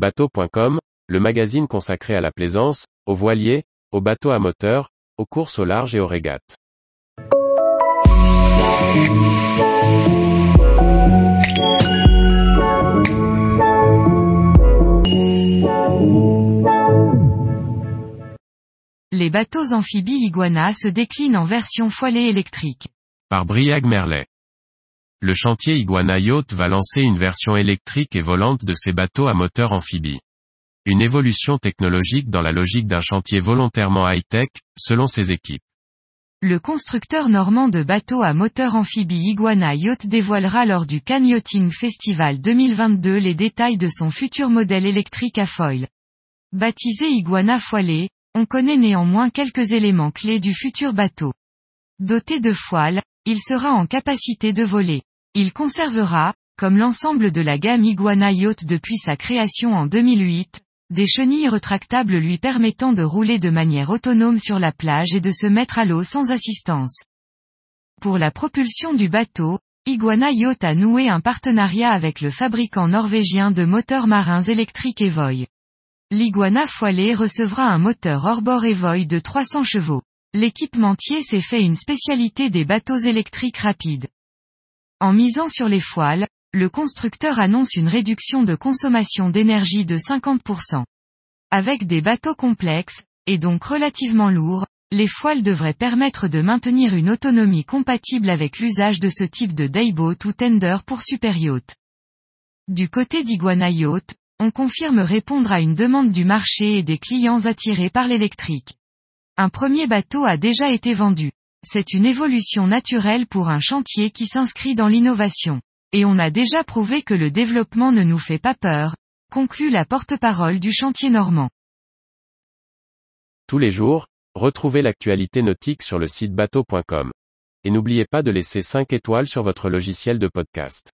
Bateau.com, le magazine consacré à la plaisance, aux voiliers, aux bateaux à moteur, aux courses au large et aux régates. Les bateaux amphibies Iguana se déclinent en version foilée électrique. Par Briag Merlet. Le chantier Iguana Yacht va lancer une version électrique et volante de ses bateaux à moteur amphibie. Une évolution technologique dans la logique d'un chantier volontairement high-tech, selon ses équipes. Le constructeur normand de bateaux à moteur amphibie Iguana Yacht dévoilera lors du Cannes Yachting Festival 2022 les détails de son futur modèle électrique à foil. Baptisé Iguana Foilé, on connaît néanmoins quelques éléments clés du futur bateau. Doté de foiles, il sera en capacité de voler. Il conservera, comme l'ensemble de la gamme Iguana Yacht depuis sa création en 2008, des chenilles rétractables lui permettant de rouler de manière autonome sur la plage et de se mettre à l'eau sans assistance. Pour la propulsion du bateau, Iguana Yacht a noué un partenariat avec le fabricant norvégien de moteurs marins électriques Evoy. L'Iguana Foilé recevra un moteur hors-bord Evoy de 300 chevaux. L'équipementier s'est fait une spécialité des bateaux électriques rapides. En misant sur les foiles, le constructeur annonce une réduction de consommation d'énergie de 50%. Avec des bateaux complexes, et donc relativement lourds, les foiles devraient permettre de maintenir une autonomie compatible avec l'usage de ce type de dayboat ou tender pour superyacht. Du côté d'Iguana Yacht, on confirme répondre à une demande du marché et des clients attirés par l'électrique. Un premier bateau a déjà été vendu. C'est une évolution naturelle pour un chantier qui s'inscrit dans l'innovation. Et on a déjà prouvé que le développement ne nous fait pas peur, conclut la porte-parole du chantier normand. Tous les jours, retrouvez l'actualité nautique sur le site bateau.com. Et n'oubliez pas de laisser 5 étoiles sur votre logiciel de podcast.